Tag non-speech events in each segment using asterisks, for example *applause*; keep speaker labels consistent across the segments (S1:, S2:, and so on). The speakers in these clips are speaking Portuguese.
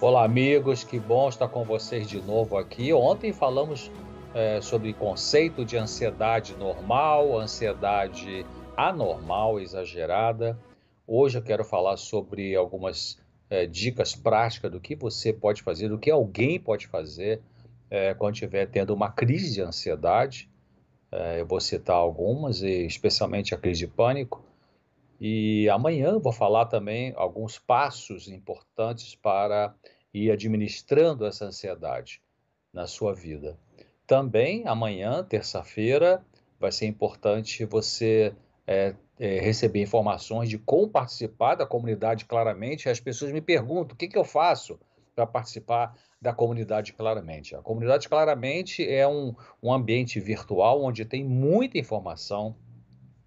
S1: Olá, amigos, que bom estar com vocês de novo aqui. Ontem falamos é, sobre conceito de ansiedade normal, ansiedade anormal, exagerada. Hoje eu quero falar sobre algumas é, dicas práticas do que você pode fazer, do que alguém pode fazer é, quando estiver tendo uma crise de ansiedade. É, eu vou citar algumas, e especialmente a crise de pânico. E amanhã vou falar também alguns passos importantes para ir administrando essa ansiedade na sua vida. Também amanhã, terça-feira, vai ser importante você é, é, receber informações de como participar da comunidade claramente. As pessoas me perguntam o que, que eu faço para participar da comunidade claramente. A comunidade claramente é um, um ambiente virtual onde tem muita informação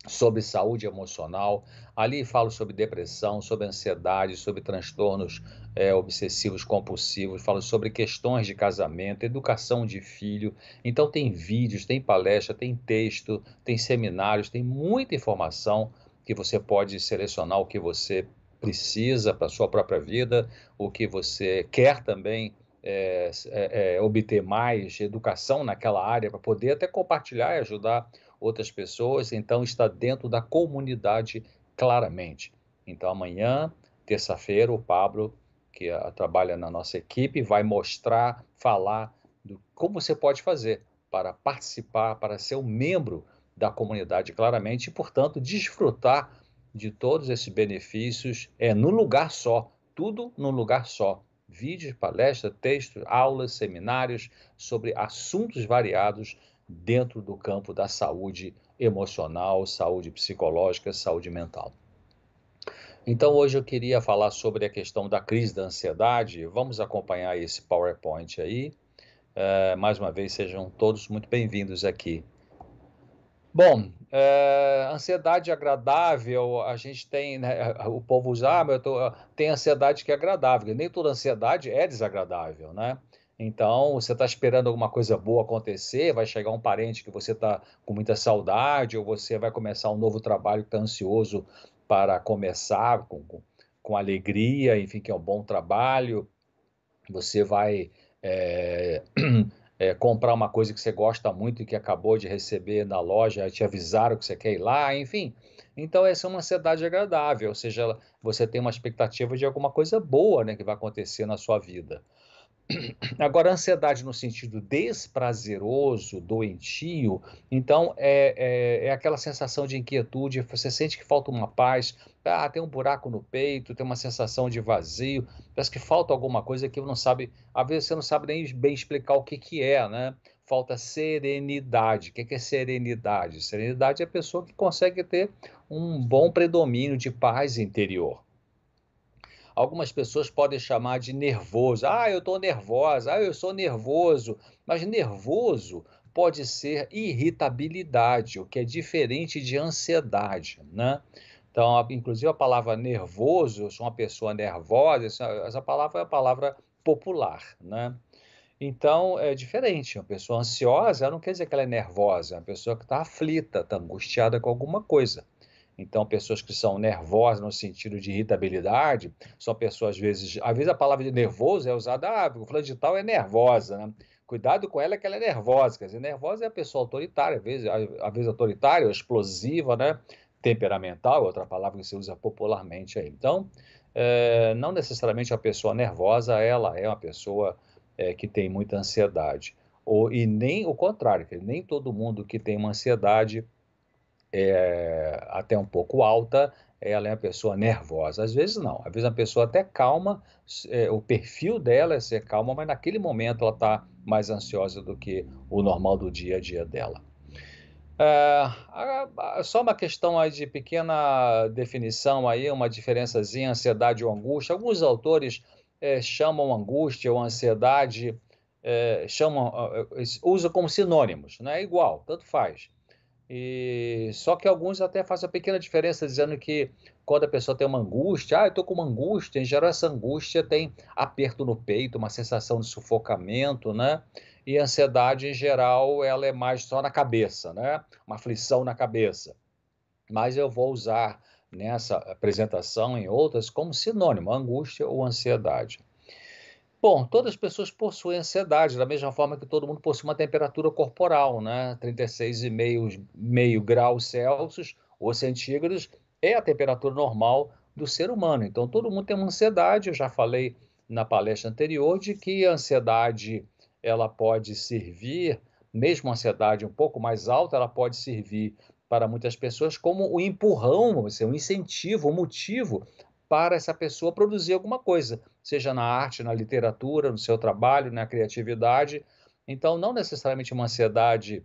S1: sobre saúde emocional. Ali falo sobre depressão, sobre ansiedade, sobre transtornos é, obsessivos compulsivos, falo sobre questões de casamento, educação de filho. Então tem vídeos, tem palestra, tem texto, tem seminários, tem muita informação que você pode selecionar o que você precisa para sua própria vida, o que você quer também é, é, é obter mais educação naquela área para poder até compartilhar e ajudar outras pessoas, então está dentro da comunidade claramente. Então amanhã, terça-feira, o Pablo, que uh, trabalha na nossa equipe, vai mostrar, falar do como você pode fazer para participar, para ser um membro da comunidade claramente e, portanto, desfrutar de todos esses benefícios é no lugar só, tudo num lugar só. Vídeos, palestras, textos, aulas, seminários sobre assuntos variados dentro do campo da saúde emocional, saúde psicológica, saúde mental. Então, hoje eu queria falar sobre a questão da crise da ansiedade. Vamos acompanhar esse PowerPoint aí. É, mais uma vez, sejam todos muito bem-vindos aqui. Bom, é, ansiedade agradável, a gente tem, né, o povo usa, ah, mas eu tô, tem ansiedade que é agradável. Nem toda ansiedade é desagradável, né? Então, você está esperando alguma coisa boa acontecer, vai chegar um parente que você está com muita saudade, ou você vai começar um novo trabalho que está ansioso para começar com, com, com, alegria, enfim, que é um bom trabalho. Você vai é, é, *clears throat* comprar uma coisa que você gosta muito e que acabou de receber na loja, te avisaram que você quer ir lá, enfim. Então, essa é uma ansiedade agradável, ou seja, você tem uma expectativa de alguma coisa boa né, que vai acontecer na sua vida. *clears throat* Agora, ansiedade no sentido desprazeroso, doentio, então é, é, é, aquela sensação de inquietude, você sente que falta uma paz, ah, tem um buraco no peito, tem uma sensação de vazio, parece que falta alguma coisa que não sabe, às vezes você não sabe nem bem explicar o que, que é, né? Falta serenidade. O que, que é serenidade? Serenidade é a pessoa que consegue ter um bom predomínio de paz interior. Algumas pessoas podem chamar de nervoso. Ah, eu estou nervosa. Ah, eu sou nervoso. Mas nervoso pode ser irritabilidade, o que é diferente de ansiedade, né? Então, inclusive a palavra nervoso, eu sou uma pessoa nervosa, essa palavra é a palavra popular, né? Então, é diferente. Uma pessoa ansiosa não quer dizer que ela é nervosa, é uma pessoa que está aflita, está angustiada com alguma coisa. Então, pessoas que são nervosas no sentido de irritabilidade, são pessoas, às vezes, às vezes a palavra de nervoso é usada, ah, o fulano de tal é nervosa, né? Cuidado com ela que ela é nervosa, quer dizer, nervosa é a pessoa autoritária, às vezes, às vezes autoritária, explosiva, né? Temperamental, outra palavra que se usa popularmente aí. Então, é, não necessariamente a pessoa nervosa, ela é uma pessoa é, que tem muita ansiedade. Ou, e nem o contrário, nem todo mundo que tem uma ansiedade é, até um pouco alta, ela é uma pessoa nervosa. Às vezes não, às vezes a pessoa até calma, é, o perfil dela é ser calma, mas naquele momento ela está mais ansiosa do que o normal do dia a dia dela. É, só uma questão aí de pequena definição aí, uma diferençazinha, ansiedade ou angústia. Alguns autores é, chamam angústia ou ansiedade, é, chamam, usam como sinônimos, não é igual, tanto faz. E só que alguns até fazem uma pequena diferença, dizendo que quando a pessoa tem uma angústia, ah, eu estou com uma angústia, em geral essa angústia tem aperto no peito, uma sensação de sufocamento, né? E a ansiedade, em geral, ela é mais só na cabeça, né? Uma aflição na cabeça. Mas eu vou usar nessa apresentação, em outras, como sinônimo, angústia ou ansiedade. Bom, todas as pessoas possuem ansiedade, da mesma forma que todo mundo possui uma temperatura corporal, né? 36,5 meio graus Celsius ou centígrados é a temperatura normal do ser humano. Então, todo mundo tem uma ansiedade. Eu já falei na palestra anterior de que a ansiedade ela pode servir, mesmo a ansiedade um pouco mais alta, ela pode servir para muitas pessoas como um empurrão, um incentivo, um motivo para essa pessoa produzir alguma coisa, seja na arte, na literatura, no seu trabalho, na criatividade. Então, não necessariamente uma ansiedade,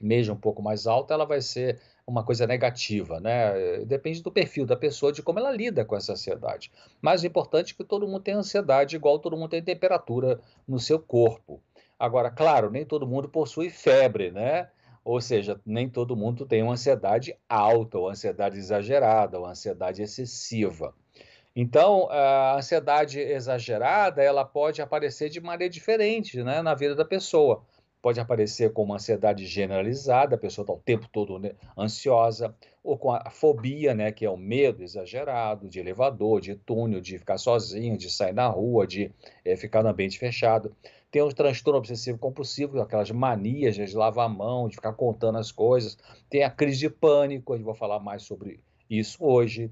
S1: mesmo um pouco mais alta, ela vai ser uma coisa negativa, né? Depende do perfil da pessoa, de como ela lida com essa ansiedade. Mas o importante é que todo mundo tem ansiedade, igual todo mundo tem temperatura no seu corpo. Agora, claro, nem todo mundo possui febre, né? Ou seja, nem todo mundo tem uma ansiedade alta, ou ansiedade exagerada, ou ansiedade excessiva. Então, a ansiedade exagerada, ela pode aparecer de maneira diferente né, na vida da pessoa. Pode aparecer como ansiedade generalizada, a pessoa está o tempo todo né, ansiosa, ou com a fobia, né, que é o medo exagerado de elevador, de túnel, de ficar sozinho, de sair na rua, de é, ficar no ambiente fechado. Tem o transtorno obsessivo compulsivo, aquelas manias de lavar a mão, de ficar contando as coisas. Tem a crise de pânico, a gente vai falar mais sobre isso hoje.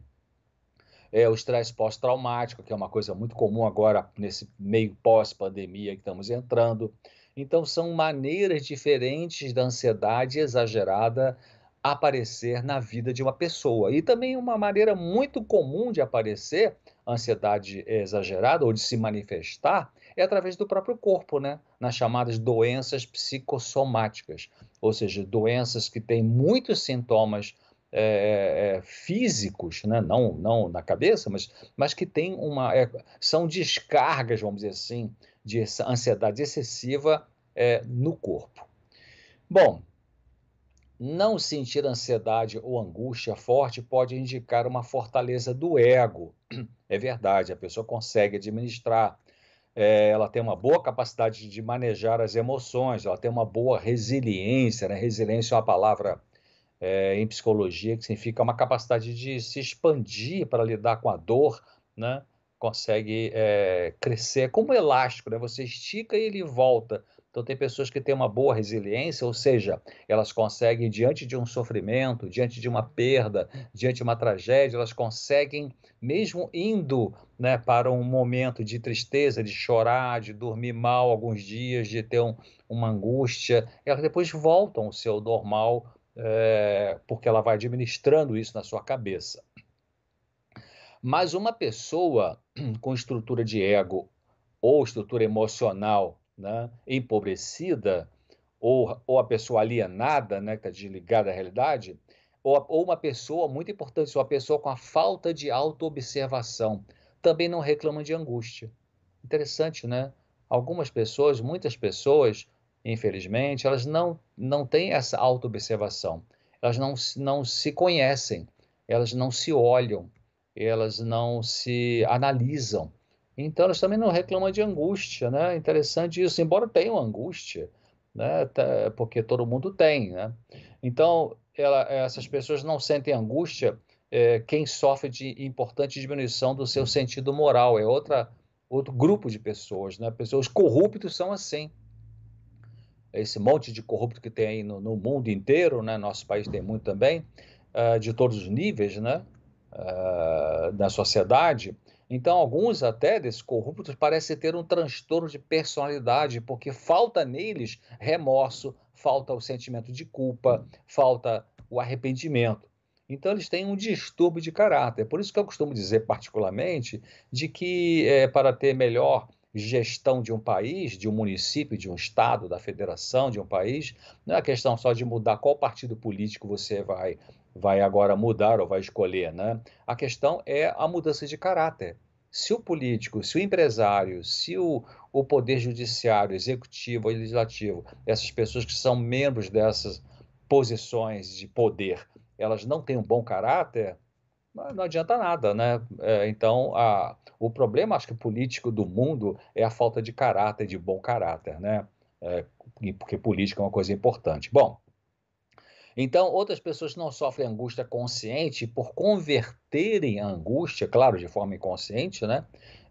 S1: É, o estresse pós-traumático, que é uma coisa muito comum agora nesse meio pós-pandemia que estamos entrando. Então, são maneiras diferentes da ansiedade exagerada aparecer na vida de uma pessoa. E também uma maneira muito comum de aparecer ansiedade exagerada ou de se manifestar é através do próprio corpo, né? Nas chamadas doenças psicossomáticas, ou seja, doenças que têm muitos sintomas é, é, físicos, né? não, não na cabeça, mas, mas que têm uma. É, são descargas, vamos dizer assim, de ansiedade excessiva no corpo. Bom, não sentir ansiedade ou angústia forte pode indicar uma fortaleza do ego. É verdade, a pessoa consegue administrar é, ela tem uma boa capacidade de manejar as emoções, ela tem uma boa resiliência, né? Resiliência é uma palavra é, em psicologia que significa uma capacidade de se expandir para lidar com a dor, né? Consegue é, crescer como elástico, né? Você estica e ele volta. Então, tem pessoas que têm uma boa resiliência, ou seja, elas conseguem, diante de um sofrimento, diante de uma perda, diante de uma tragédia, elas conseguem, mesmo indo né, para um momento de tristeza, de chorar, de dormir mal alguns dias, de ter um, uma angústia, elas depois voltam ao seu normal, é, porque ela vai administrando isso na sua cabeça. Mas uma pessoa *clears throat* com estrutura de ego ou estrutura emocional né, empobrecida, ou, ou a pessoa alienada, né, que está desligada da realidade, ou, ou uma pessoa, muito importante, uma pessoa com a falta de autoobservação, também não reclama de angústia. Interessante, né? Algumas pessoas, muitas pessoas, infelizmente, elas não, não têm essa autoobservação. Elas não, não se conhecem, elas não se olham, elas não se analisam. Então, elas também não reclamam de angústia, né? Interessante isso, embora tenham angústia, né? Porque todo mundo tem, né? Então, ela, essas pessoas não sentem angústia. É, quem sofre de importante diminuição do seu sentido moral é outra outro grupo de pessoas, né? Pessoas corruptos são assim. Esse monte de corrupto que tem aí no, no mundo inteiro, né? Nosso país tem muito também, uh, de todos os níveis, né? Uh, da sociedade então, alguns até desses corruptos parecem ter um transtorno de personalidade, porque falta neles remorso, falta o sentimento de culpa, falta o arrependimento. Então, eles têm um distúrbio de caráter. Por isso que eu costumo dizer, particularmente, de que é, para ter melhor gestão de um país, de um município, de um estado, da federação, de um país, não é questão só de mudar qual partido político você vai vai agora mudar ou vai escolher, né? A questão é a mudança de caráter. Se o político, se o empresário, se o, o poder judiciário, executivo legislativo, essas pessoas que são membros dessas posições de poder, elas não têm um bom caráter, não adianta nada, né? É, então, a, o problema, acho que político do mundo é a falta de caráter, de bom caráter, né? É, porque política é uma coisa importante. Bom, então, outras pessoas não sofrem angústia consciente por converterem a angústia, claro, de forma inconsciente, né?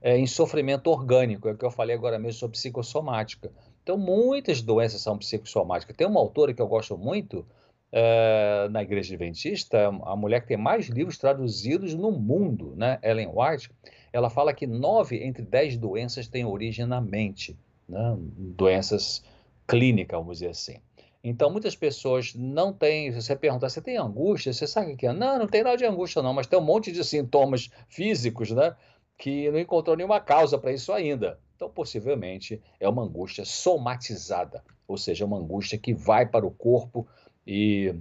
S1: é, em sofrimento orgânico, é o que eu falei agora mesmo sobre psicossomática. Então, muitas doenças são psicossomáticas. Tem uma autora que eu gosto muito, é, na Igreja Adventista, a mulher que tem mais livros traduzidos no mundo, né? Ellen White, ela fala que nove entre dez doenças têm origem na mente, né? doenças clínicas, vamos dizer assim. Então, muitas pessoas não têm. Você pergunta, você tem angústia? Você sabe o que é? Não, não tem nada de angústia, não, mas tem um monte de sintomas físicos, né? Que não encontrou nenhuma causa para isso ainda. Então, possivelmente, é uma angústia somatizada, ou seja, uma angústia que vai para o corpo e,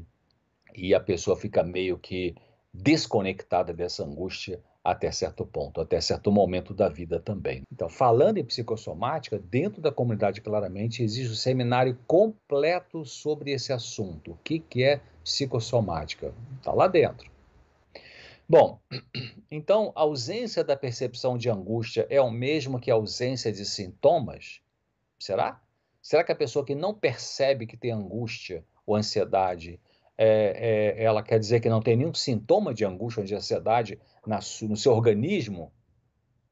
S1: e a pessoa fica meio que desconectada dessa angústia até certo ponto, até certo momento da vida também. Então, falando em psicossomática, dentro da comunidade claramente existe um seminário completo sobre esse assunto. O que, que é psicossomática? Está lá dentro. Bom, *clears throat* então a ausência da percepção de angústia é o mesmo que a ausência de sintomas? Será? Será que a pessoa que não percebe que tem angústia ou ansiedade, é, é, ela quer dizer que não tem nenhum sintoma de angústia ou de ansiedade na, no seu organismo?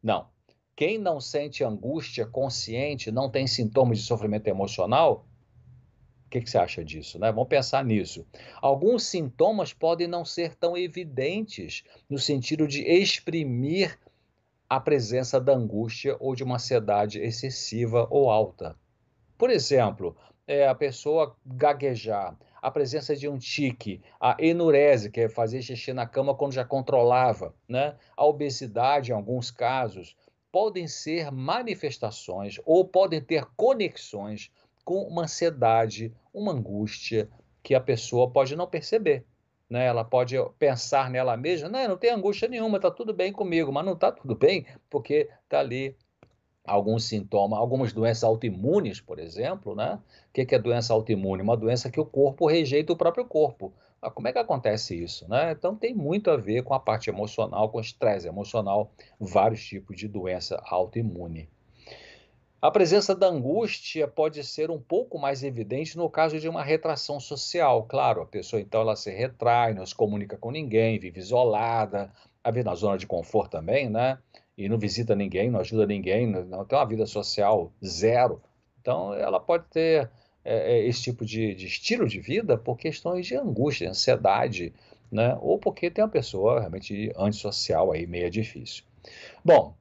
S1: Não. Quem não sente angústia consciente, não tem sintomas de sofrimento emocional? O que, que, você acha disso? Né? Vamos pensar nisso. Alguns sintomas podem não ser tão evidentes no sentido de exprimir a presença da angústia ou de uma ansiedade excessiva ou alta. Por exemplo, é, a pessoa gaguejar, a presença de um tique, a enurese, que é fazer xixi na cama quando já controlava, né? a obesidade, em alguns casos, podem ser manifestações ou podem ter conexões com uma ansiedade, uma angústia que a pessoa pode não perceber. Né? Ela pode pensar nela mesma, não, não tem angústia nenhuma, está tudo bem comigo, mas não está tudo bem porque está ali alguns sintomas, algumas doenças autoimunes, por exemplo, né? O que é doença autoimune? Uma doença que o corpo rejeita o próprio corpo. Mas como é que acontece isso, né? Então tem muito a ver com a parte emocional, com estresse emocional, vários tipos de doença autoimune. A presença da angústia pode ser um pouco mais evidente no caso de uma retração social. Claro, a pessoa então ela se retrai, não se comunica com ninguém, vive isolada, vive na zona de conforto também, né? E não visita ninguém, não ajuda ninguém, não tem uma vida social zero. Então, ela pode ter é, é, esse tipo de, de, estilo de vida por questões de angústia, ansiedade, né? ou porque tem uma pessoa realmente antissocial aí, meio difícil. Bom,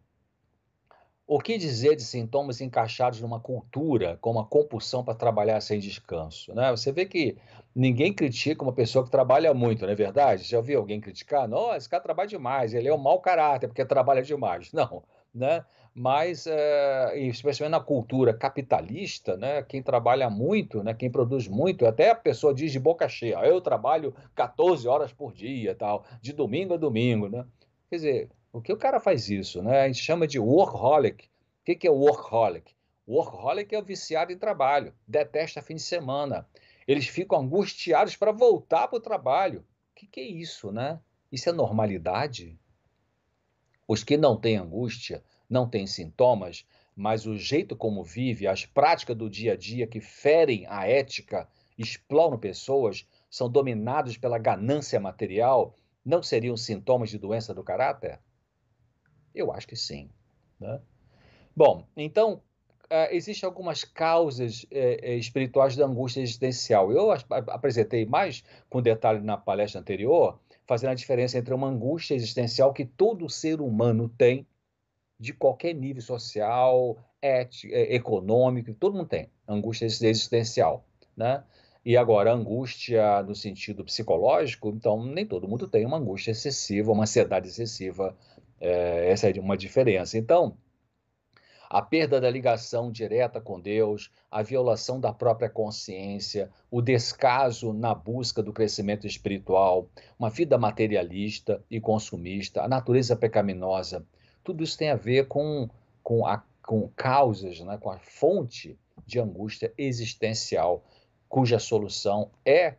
S1: o que dizer de sintomas encaixados numa cultura como a compulsão para trabalhar sem descanso? Né? Você vê que ninguém critica uma pessoa que trabalha muito, não é verdade? Já ouviu alguém criticar? Não, esse cara trabalha demais, ele é um mau caráter porque trabalha demais. *laughs* Não, né? Mas, é, especialmente na cultura capitalista, né, quem trabalha muito, né, quem produz muito, até a pessoa diz de boca cheia, eu trabalho 14 horas por dia, tal, de domingo a domingo, né? Quer dizer, o que o cara faz isso, né? A gente chama de workaholic. O que, que é workaholic? Workaholic é o viciado em trabalho, detesta fim de semana. Eles ficam angustiados para voltar para o trabalho. O que, que é isso, né? Isso é normalidade? Os que não têm angústia, não têm sintomas, mas o jeito como vive, as práticas do dia a dia que ferem a ética, exploram pessoas, são dominados pela ganância material, não seriam sintomas de doença do caráter? Eu acho que sim. Né? Bom, então, uh, existem algumas causas uh, espirituais da angústia existencial. Eu apresentei mais com detalhe na palestra anterior, fazendo a diferença entre uma angústia existencial que todo ser humano tem, de qualquer nível social, ético, econômico, todo mundo tem angústia existencial, né? E agora, angústia no sentido psicológico, então nem todo mundo tem uma angústia excessiva, uma ansiedade excessiva é, essa é uma diferença. Então, a perda da ligação direta com Deus, a violação da própria consciência, o descaso na busca do crescimento espiritual, uma vida materialista e consumista, a natureza pecaminosa, tudo isso tem a ver com, com, a, com causas, né, com a fonte de angústia existencial, cuja solução é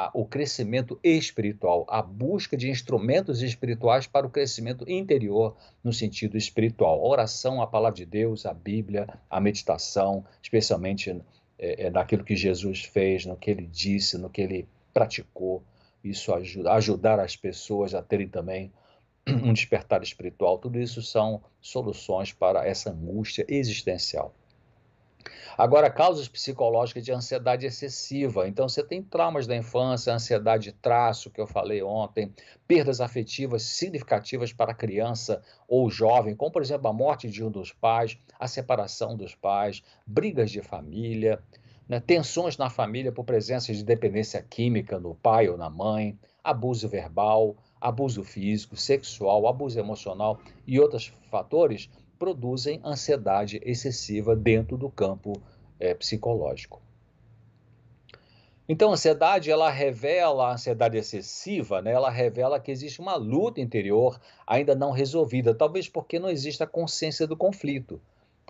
S1: a, o crescimento espiritual, a busca de instrumentos espirituais para o crescimento interior no sentido espiritual. A oração, a palavra de Deus, a Bíblia, a meditação, especialmente é, é, naquilo que Jesus fez, no que ele disse, no que ele praticou. Isso ajuda ajudar as pessoas a terem também um despertar espiritual, tudo isso são soluções para essa angústia existencial. Agora, causas psicológicas de ansiedade excessiva. Então, você tem traumas da infância, ansiedade de traço, que eu falei ontem, perdas afetivas significativas para a criança ou jovem, como, por exemplo, a morte de um dos pais, a separação dos pais, brigas de família, né, tensões na família por presença de dependência química no pai ou na mãe, abuso verbal, abuso físico, sexual, abuso emocional e outros fatores produzem ansiedade excessiva dentro do campo é, psicológico. Então, a ansiedade, ela revela, a ansiedade excessiva, né, ela revela que existe uma luta interior ainda não resolvida, talvez porque não exista consciência do conflito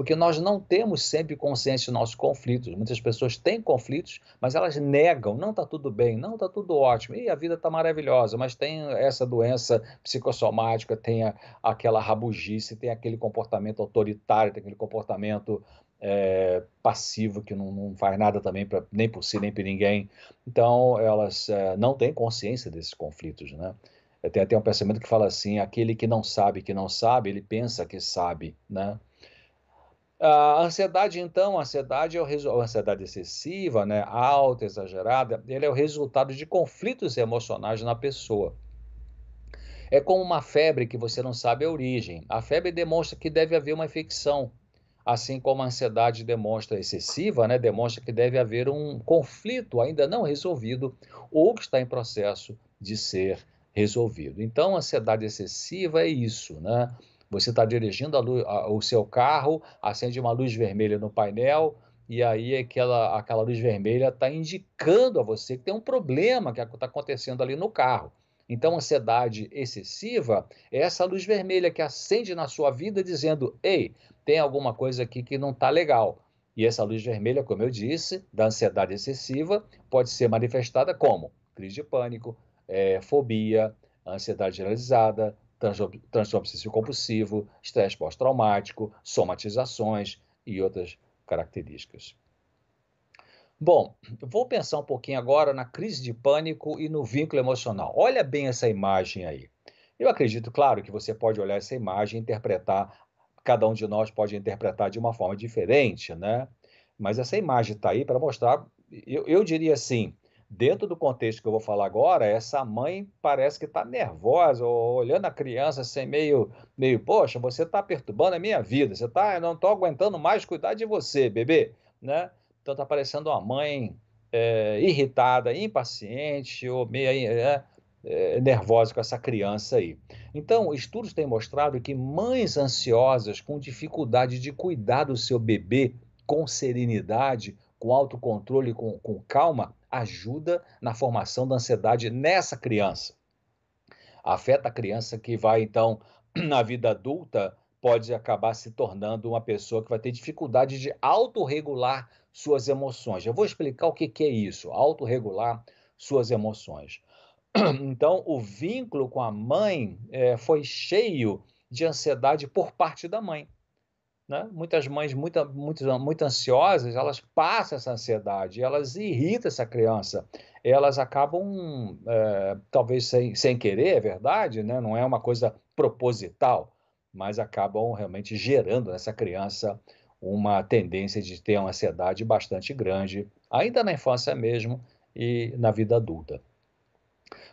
S1: porque nós não temos sempre consciência dos nossos conflitos. Muitas pessoas têm conflitos, mas elas negam, não está tudo bem, não está tudo ótimo, e a vida está maravilhosa, mas tem essa doença psicossomática, tem a, aquela rabugice, tem aquele comportamento autoritário, tem aquele comportamento é, passivo que não, não, faz nada também pra, nem por si nem por ninguém. Então elas é, não têm consciência desses conflitos, né? Tem até um pensamento que fala assim: aquele que não sabe que não sabe, ele pensa que sabe, né? A ansiedade, então, a ansiedade é o a ansiedade excessiva, né, alta, exagerada, ele é o resultado de conflitos emocionais na pessoa. É como uma febre que você não sabe a origem. A febre demonstra que deve haver uma infecção, assim como a ansiedade demonstra excessiva, né, demonstra que deve haver um conflito ainda não resolvido ou que está em processo de ser resolvido. Então, a ansiedade excessiva é isso, né? Você está dirigindo a luz, a, o seu carro, acende uma luz vermelha no painel, e aí aquela, aquela luz vermelha está indicando a você que tem um problema que está acontecendo ali no carro. Então, ansiedade excessiva é essa luz vermelha que acende na sua vida dizendo: ei, tem alguma coisa aqui que não está legal. E essa luz vermelha, como eu disse, da ansiedade excessiva, pode ser manifestada como crise de pânico, é, fobia, ansiedade generalizada, transtorno obsessivo compulsivo, estresse pós-traumático, somatizações e outras características. Bom, vou pensar um pouquinho agora na crise de pânico e no vínculo emocional. Olha bem essa imagem aí. Eu acredito, claro, que você pode olhar essa imagem e interpretar, cada um de nós pode interpretar de uma forma diferente, né? Mas essa imagem está aí para mostrar, eu, eu diria assim, Dentro do contexto que eu vou falar agora, essa mãe parece que está nervosa, olhando a criança assim, meio, meio, poxa, você está perturbando a minha vida, você tá, eu não estou aguentando mais cuidar de você, bebê, né? Então está parecendo uma mãe é, irritada, impaciente ou meio é, é, nervosa com essa criança aí. Então, estudos têm mostrado que mães ansiosas com dificuldade de cuidar do seu bebê com serenidade, com autocontrole, com, com calma, ajuda na formação da ansiedade nessa criança. Afeta a criança que vai, então, *clears throat* na vida adulta, pode acabar se tornando uma pessoa que vai ter dificuldade de autorregular suas emoções. Eu vou explicar o que, que é isso, autorregular suas emoções. *clears throat* Então, o vínculo com a mãe é, foi cheio de ansiedade por parte da mãe. Né? Muitas mães muito, muito, muito ansiosas, elas passam essa ansiedade, elas irritam essa criança, elas acabam, é, talvez sem, sem querer, é verdade, né? não é uma coisa proposital, mas acabam realmente gerando nessa criança uma tendência de ter uma ansiedade bastante grande, ainda na infância mesmo e na vida adulta.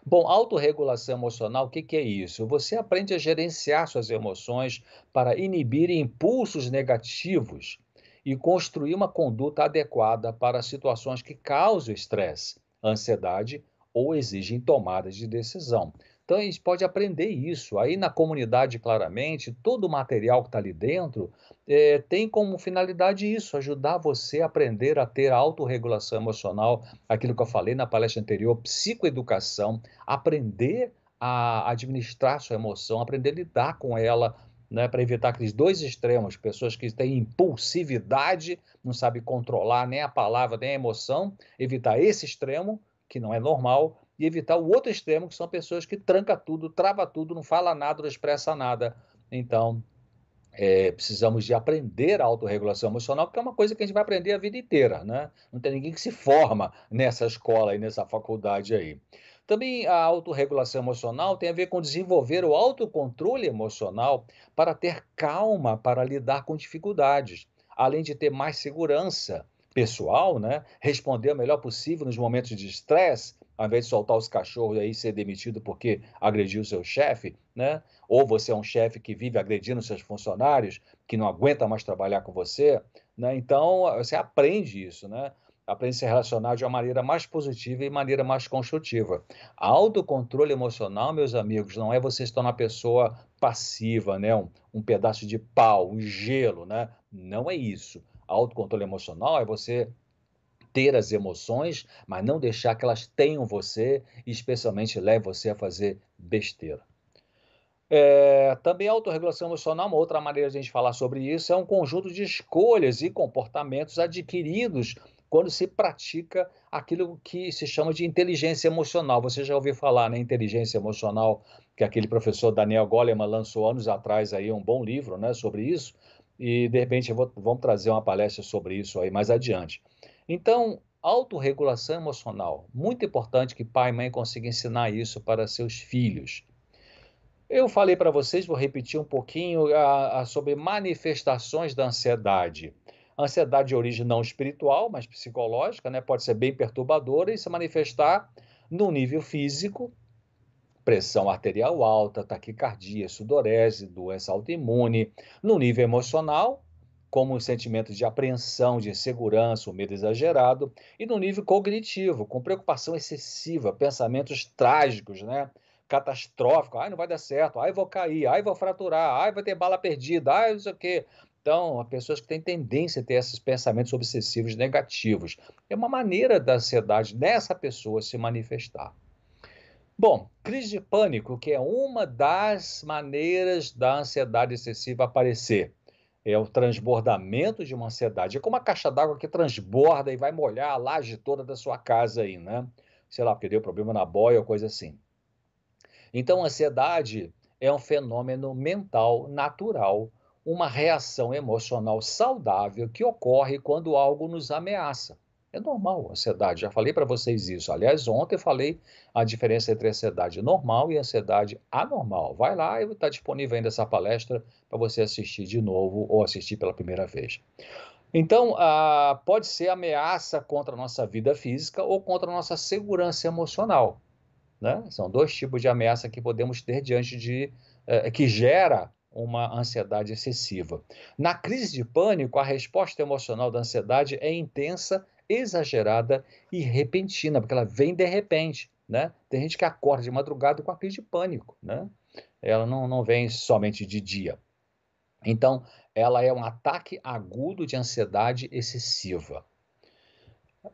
S1: Bom, autorregulação emocional, o que, que é isso? Você aprende a gerenciar suas emoções para inibir impulsos negativos e construir uma conduta adequada para situações que causam estresse, ansiedade ou exigem tomadas de decisão. Então, a gente pode aprender isso. Aí, na comunidade, claramente, todo o material que está ali dentro é, tem como finalidade isso, ajudar você a aprender a ter autorregulação emocional, aquilo que eu falei na palestra anterior, psicoeducação, aprender a administrar sua emoção, aprender a lidar com ela, né, para evitar aqueles dois extremos, pessoas que têm impulsividade, não sabem controlar nem a palavra nem a emoção, evitar esse extremo, que não é normal, e evitar o outro extremo, que são pessoas que tranca tudo, trava tudo, não fala nada, não expressa nada. Então, é, precisamos de aprender a autorregulação emocional, porque é uma coisa que a gente vai aprender a vida inteira, né? Não tem ninguém que se forma nessa escola e nessa faculdade aí. Também a autorregulação emocional tem a ver com desenvolver o autocontrole emocional para ter calma para lidar com dificuldades, além de ter mais segurança pessoal, né? Responder o melhor possível nos momentos de estresse, ao invés de soltar os cachorros aí e ser demitido porque agrediu seu chefe, né? Ou você é um chefe que vive agredindo seus funcionários, que não aguenta mais trabalhar com você, né? Então, você aprende isso, né? Aprende a se relacionar de uma maneira mais positiva e maneira mais construtiva. Autocontrole emocional, meus amigos, não é você se tornar uma pessoa passiva, né? Um, um pedaço de pau, um gelo, né? Não é isso autocontrole emocional é você ter as emoções, mas não deixar que elas tenham você e especialmente leve você a fazer besteira. É, também a autorregulação emocional, uma outra maneira de a gente falar sobre isso, é um conjunto de escolhas e comportamentos adquiridos quando se pratica aquilo que se chama de inteligência emocional. Você já ouviu falar na né, inteligência emocional, que aquele professor Daniel Goleman lançou anos atrás aí um bom livro né, sobre isso e de repente vou, vamos trazer uma palestra sobre isso aí mais adiante. Então, autorregulação emocional, muito importante que pai e mãe consigam ensinar isso para seus filhos. Eu falei para vocês, vou repetir um pouquinho a, a, sobre manifestações da ansiedade. Ansiedade de origem não espiritual, mas psicológica, né? pode ser bem perturbadora e se manifestar no nível físico, pressão arterial alta, taquicardia, sudorese, doença autoimune. No nível emocional, como um sentimento de apreensão, de insegurança, o medo exagerado. E no nível cognitivo, com preocupação excessiva, pensamentos trágicos, né? catastróficos. Ai, não vai dar certo. Ai, vou cair. Ai, vou fraturar. Ai, vai ter bala perdida. Ai, não sei o quê. Então, pessoas que têm tendência a ter esses pensamentos obsessivos negativos. É uma maneira da ansiedade nessa pessoa se manifestar. Bom, crise de pânico, que é uma das maneiras da ansiedade excessiva aparecer. É o transbordamento de uma ansiedade. É como uma caixa d'água que transborda e vai molhar a laje toda da sua casa aí, né? Sei lá, perdeu problema na boia ou coisa assim. Então, a ansiedade é um fenômeno mental natural, uma reação emocional saudável que ocorre quando algo nos ameaça. É normal ansiedade, já falei para vocês isso. Aliás, ontem falei a diferença entre ansiedade normal e ansiedade anormal. Vai lá e está disponível ainda essa palestra para você assistir de novo ou assistir pela primeira vez. Então, ah, pode ser ameaça contra a nossa vida física ou contra a nossa segurança emocional. Né? São dois tipos de ameaça que podemos ter diante de. Eh, que gera uma ansiedade excessiva. Na crise de pânico, a resposta emocional da ansiedade é intensa exagerada e repentina, porque ela vem de repente, né? Tem gente que acorda de madrugada com a crise de pânico, né? Ela não, não vem somente de dia. Então, ela é um ataque agudo de ansiedade excessiva.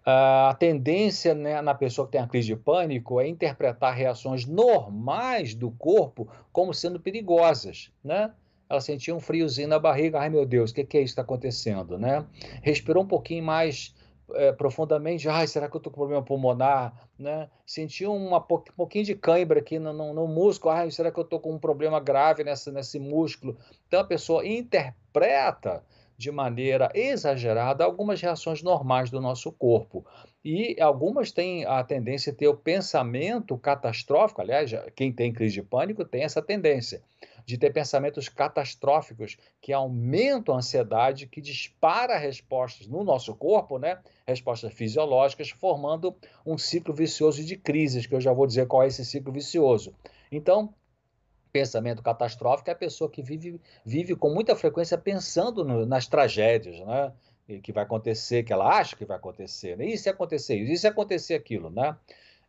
S1: A tendência né, na pessoa que tem a crise de pânico é interpretar reações normais do corpo como sendo perigosas, né? Ela sentia um friozinho na barriga, ai meu Deus, o que, que é isso que está acontecendo, né? Respirou um pouquinho mais é, profundamente, ai, será que eu estou com problema pulmonar? Né? Senti um pouquinho de cãibra aqui no, no, no músculo, ai, será que eu estou com um problema grave nessa, nesse músculo? Então a pessoa interpreta de maneira exagerada algumas reações normais do nosso corpo. E algumas têm a tendência a ter o pensamento catastrófico, aliás, quem tem crise de pânico tem essa tendência de ter pensamentos catastróficos que aumentam a ansiedade, que dispara respostas no nosso corpo, né? Respostas fisiológicas, formando um ciclo vicioso de crises, que eu já vou dizer qual é esse ciclo vicioso. Então, pensamento catastrófico é a pessoa que vive, vive com muita frequência pensando no, nas tragédias, né? E que vai acontecer, que ela acha que vai acontecer. Né? Se acontecer isso, se acontecer aquilo, né?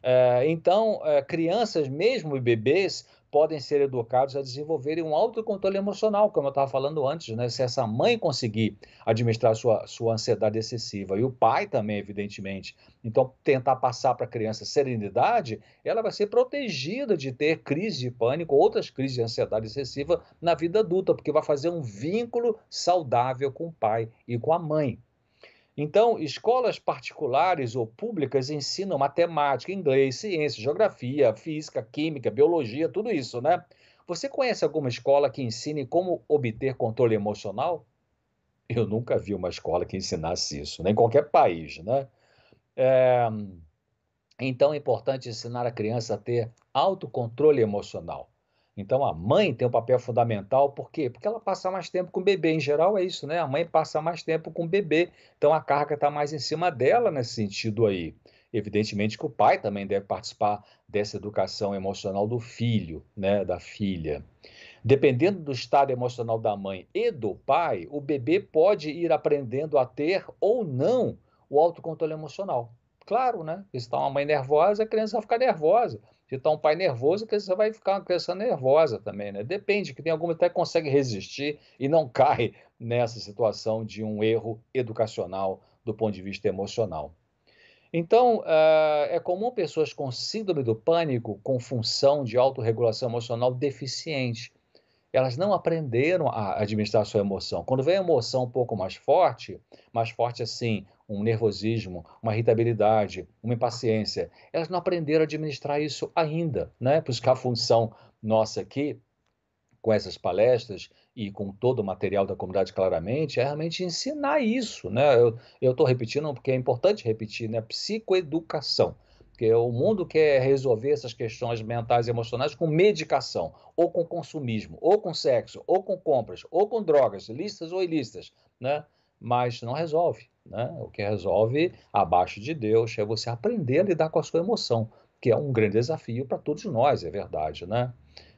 S1: É, então, é, crianças, mesmo e bebês, podem ser educados a desenvolverem um autocontrole emocional, como eu estava falando antes, né? Se essa mãe conseguir administrar sua, sua ansiedade excessiva e o pai também, evidentemente, então tentar passar para a criança serenidade, ela vai ser protegida de ter crise de pânico, outras crises de ansiedade excessiva na vida adulta, porque vai fazer um vínculo saudável com o pai e com a mãe. Então, escolas particulares ou públicas ensinam matemática, inglês, ciência, geografia, física, química, biologia, tudo isso, né? Você conhece alguma escola que ensine como obter controle emocional? Eu nunca vi uma escola que ensinasse isso, nem em qualquer país, né? É... Então é importante ensinar a criança a ter autocontrole emocional. Então a mãe tem um papel fundamental, por quê? Porque ela passa mais tempo com o bebê. Em geral é isso, né? A mãe passa mais tempo com o bebê, então a carga está mais em cima dela nesse sentido aí. Evidentemente que o pai também deve participar dessa educação emocional do filho, né, da filha. Dependendo do estado emocional da mãe e do pai, o bebê pode ir aprendendo a ter ou não o autocontrole emocional. Claro, né? Se está uma mãe nervosa, a criança vai ficar nervosa. Se está um pai nervoso, a criança vai ficar uma criança nervosa também, né? Depende, que tem alguma até consegue resistir e não cai nessa situação de um erro educacional do ponto de vista emocional. Então, uh, é comum pessoas com síndrome do pânico, com função de autorregulação emocional deficiente. Elas não aprenderam a administrar a sua emoção. Quando vem a emoção um pouco mais forte, mais forte assim, um nervosismo, uma irritabilidade, uma impaciência, elas não aprenderam a administrar isso ainda, né? Por isso que a função nossa aqui, com essas palestras, e com todo o material da comunidade claramente, é realmente ensinar isso, né? Eu estou repetindo porque é importante repetir, né? Psicoeducação. Porque o mundo quer resolver essas questões mentais e emocionais com medicação, ou com consumismo, ou com sexo, ou com compras, ou com drogas, listas ou ilícitas, né? Mas não resolve, né? O que resolve, abaixo de Deus, é você aprender a lidar com a sua emoção, que é um grande desafio para todos nós, é verdade, né?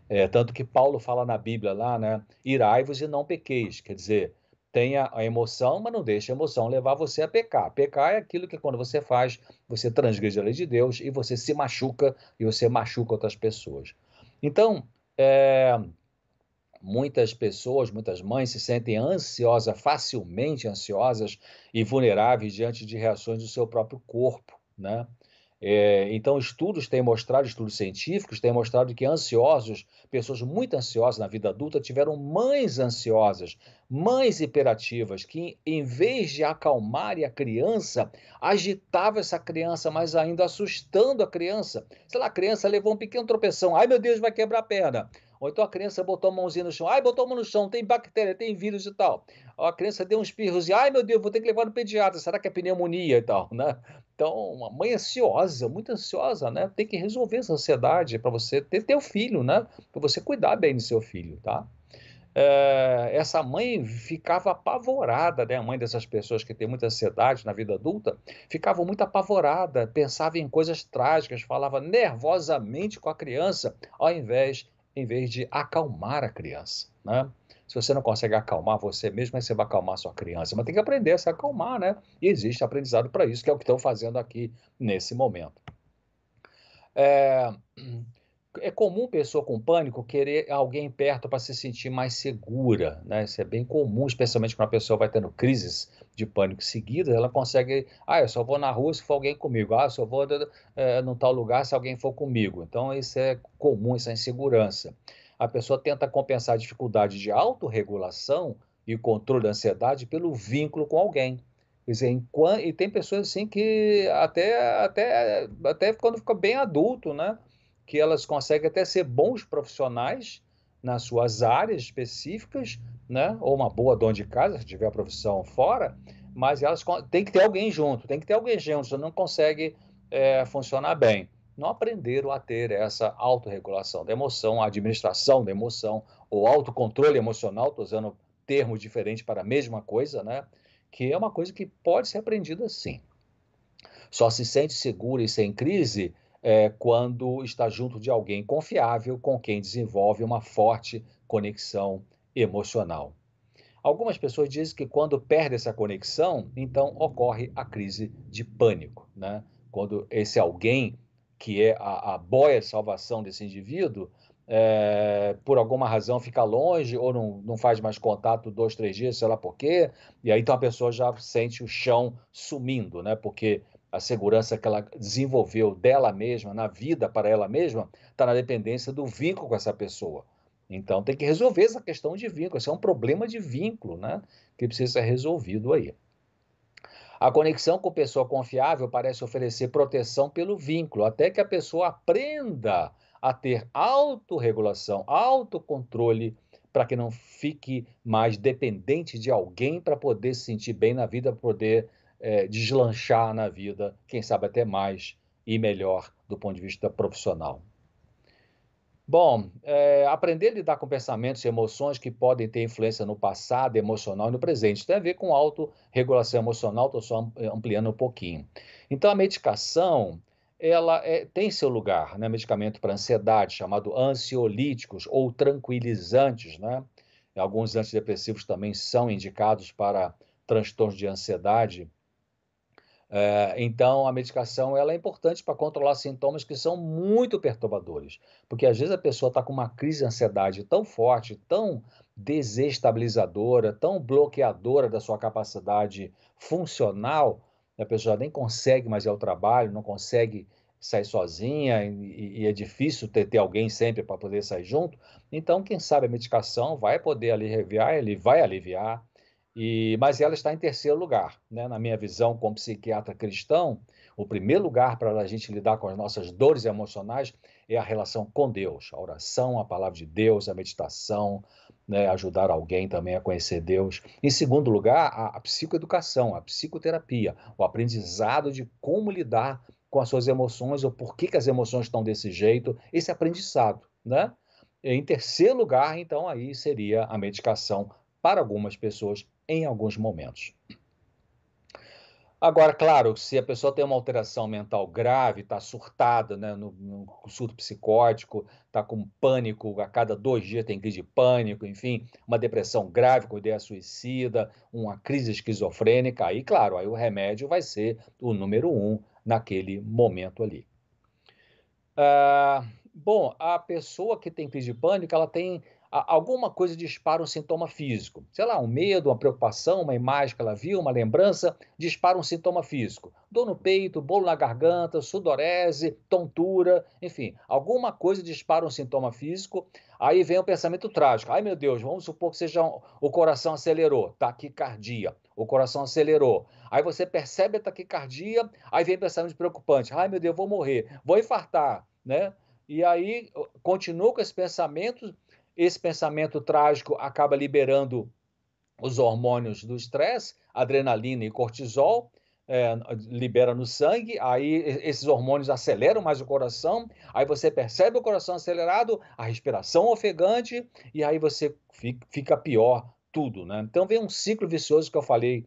S1: É, tanto que Paulo fala na Bíblia lá, né? Irai-vos e não pequeis. Quer dizer, tenha a emoção, mas não deixe a emoção levar você a pecar. Pecar é aquilo que quando você faz, você transgride a lei de Deus e você se machuca e você machuca outras pessoas. Então, é, muitas pessoas, muitas mães se sentem ansiosas, facilmente ansiosas e vulneráveis diante de reações do seu próprio corpo, né? É, então, estudos têm mostrado, estudos científicos têm mostrado que ansiosos, pessoas muito ansiosas na vida adulta, tiveram mães ansiosas, mães hiperativas, que em vez de acalmarem a criança, agitava essa criança, mas ainda assustando a criança. Sei lá, a criança levou um pequeno tropeção, ai meu Deus, vai quebrar a perna. Ou então a criança botou a mãozinha no chão, ai, botou a mão no chão, tem bactéria, tem vírus e tal. Ou a criança deu um espirros e, ai meu Deus, vou ter que levar no pediatra, será que é pneumonia e tal, né? Então, uma mãe ansiosa, muito ansiosa, né? Tem que resolver essa ansiedade para você ter teu filho, né? Para você cuidar bem do seu filho, tá? É, essa mãe ficava apavorada, né? A mãe dessas pessoas que tem muita ansiedade na vida adulta, ficava muito apavorada, pensava em coisas trágicas, falava nervosamente com a criança, ao invés em vez de acalmar a criança, né? Se você não consegue acalmar você mesmo, você vai acalmar sua criança. Mas tem que aprender a se acalmar, né? E existe aprendizado para isso, que é o que estão fazendo aqui nesse momento. É, é comum pessoa com pânico querer alguém perto para se sentir mais segura, né? Isso é bem comum, especialmente quando a pessoa vai tendo crises de pânico seguidas, ela consegue, ah, eu só vou na rua se for alguém comigo, ah, eu só vou é, num tal lugar se alguém for comigo. Então, isso é comum, essa insegurança. A pessoa tenta compensar a dificuldade de autorregulação e controle da ansiedade pelo vínculo com alguém. Dizer, enquanto, e tem pessoas assim que até, até, até quando fica bem adulto, né? Que elas conseguem até ser bons profissionais nas suas áreas específicas, né? ou uma boa dona de casa, se tiver a profissão fora, mas elas tem que ter alguém junto, tem que ter alguém junto, você não consegue é, funcionar bem. Não aprenderam a ter essa autorregulação da emoção, a administração da emoção, ou autocontrole emocional, estou usando termo diferente para a mesma coisa, né? que é uma coisa que pode ser aprendida sim. Só se sente seguro e sem crise é, quando está junto de alguém confiável com quem desenvolve uma forte conexão emocional. Algumas pessoas dizem que quando perde essa conexão, então ocorre a crise de pânico. Né? Quando esse alguém, que é a, a boia de salvação desse indivíduo, é, por alguma razão fica longe ou não, não faz mais contato dois, três dias, sei lá por quê, e aí então a pessoa já sente o chão sumindo, né? Porque a segurança que ela desenvolveu dela mesma, na vida para ela mesma, está na dependência do vínculo com essa pessoa. Então tem que resolver essa questão de vínculo. Isso é um problema de vínculo, né? Que precisa ser resolvido aí. A conexão com pessoa confiável parece oferecer proteção pelo vínculo, até que a pessoa aprenda a ter autorregulação, autocontrole, para que não fique mais dependente de alguém para poder se sentir bem na vida, poder é, deslanchar na vida, quem sabe até mais e melhor do ponto de vista profissional. Bom, é, aprender a lidar com pensamentos e emoções que podem ter influência no passado emocional e no presente. Tem a ver com autorregulação emocional, estou só ampliando um pouquinho. Então, a medicação, ela é, tem seu lugar, né? Medicamento para ansiedade, chamado ansiolíticos ou tranquilizantes, né? Alguns antidepressivos também são indicados para transtornos de ansiedade é, então, a medicação ela é importante para controlar sintomas que são muito perturbadores, porque às vezes a pessoa está com uma crise de ansiedade tão forte, tão desestabilizadora, tão bloqueadora da sua capacidade funcional, a pessoa nem consegue mais ir ao trabalho, não consegue sair sozinha e, e é difícil ter, ter alguém sempre para poder sair junto. Então, quem sabe a medicação vai poder aliviar, ele vai aliviar e, mas ela está em terceiro lugar. Né? Na minha visão, como psiquiatra cristão, o primeiro lugar para a gente lidar com as nossas dores emocionais é a relação com Deus, a oração, a palavra de Deus, a meditação, né? ajudar alguém também a conhecer Deus. Em segundo lugar, a, a psicoeducação, a psicoterapia, o aprendizado de como lidar com as suas emoções ou por que, que as emoções estão desse jeito, esse aprendizado. Né? Em terceiro lugar, então, aí seria a medicação para algumas pessoas em alguns momentos. Agora, claro, se a pessoa tem uma alteração mental grave, está surtada, né, no, no, surto psicótico, está com pânico, a cada dois dias tem crise de pânico, enfim, uma depressão grave com ideia suicida, uma crise esquizofrênica, aí, claro, aí o remédio vai ser o número um naquele momento ali. Ah, bom, a pessoa que tem crise de pânico, ela tem alguma coisa dispara um sintoma físico. Sei lá, um medo, uma preocupação, uma imagem que ela viu, uma lembrança, dispara um sintoma físico. Dor no peito, bolo na garganta, sudorese, tontura, enfim, alguma coisa dispara um sintoma físico. Aí vem o pensamento trágico. Ai meu Deus, vamos supor que seja um, o coração acelerou, taquicardia. O coração acelerou. Aí você percebe a taquicardia, aí vem pensamento preocupante. Ai meu Deus, vou morrer, vou infartar, né? E aí continua com esses pensamentos esse pensamento trágico acaba liberando os hormônios do estresse, adrenalina e cortisol, é, libera no sangue, aí esses hormônios aceleram mais o coração, aí você percebe o coração acelerado, a respiração ofegante, e aí você fica pior tudo, né? Então vem um ciclo vicioso que eu falei,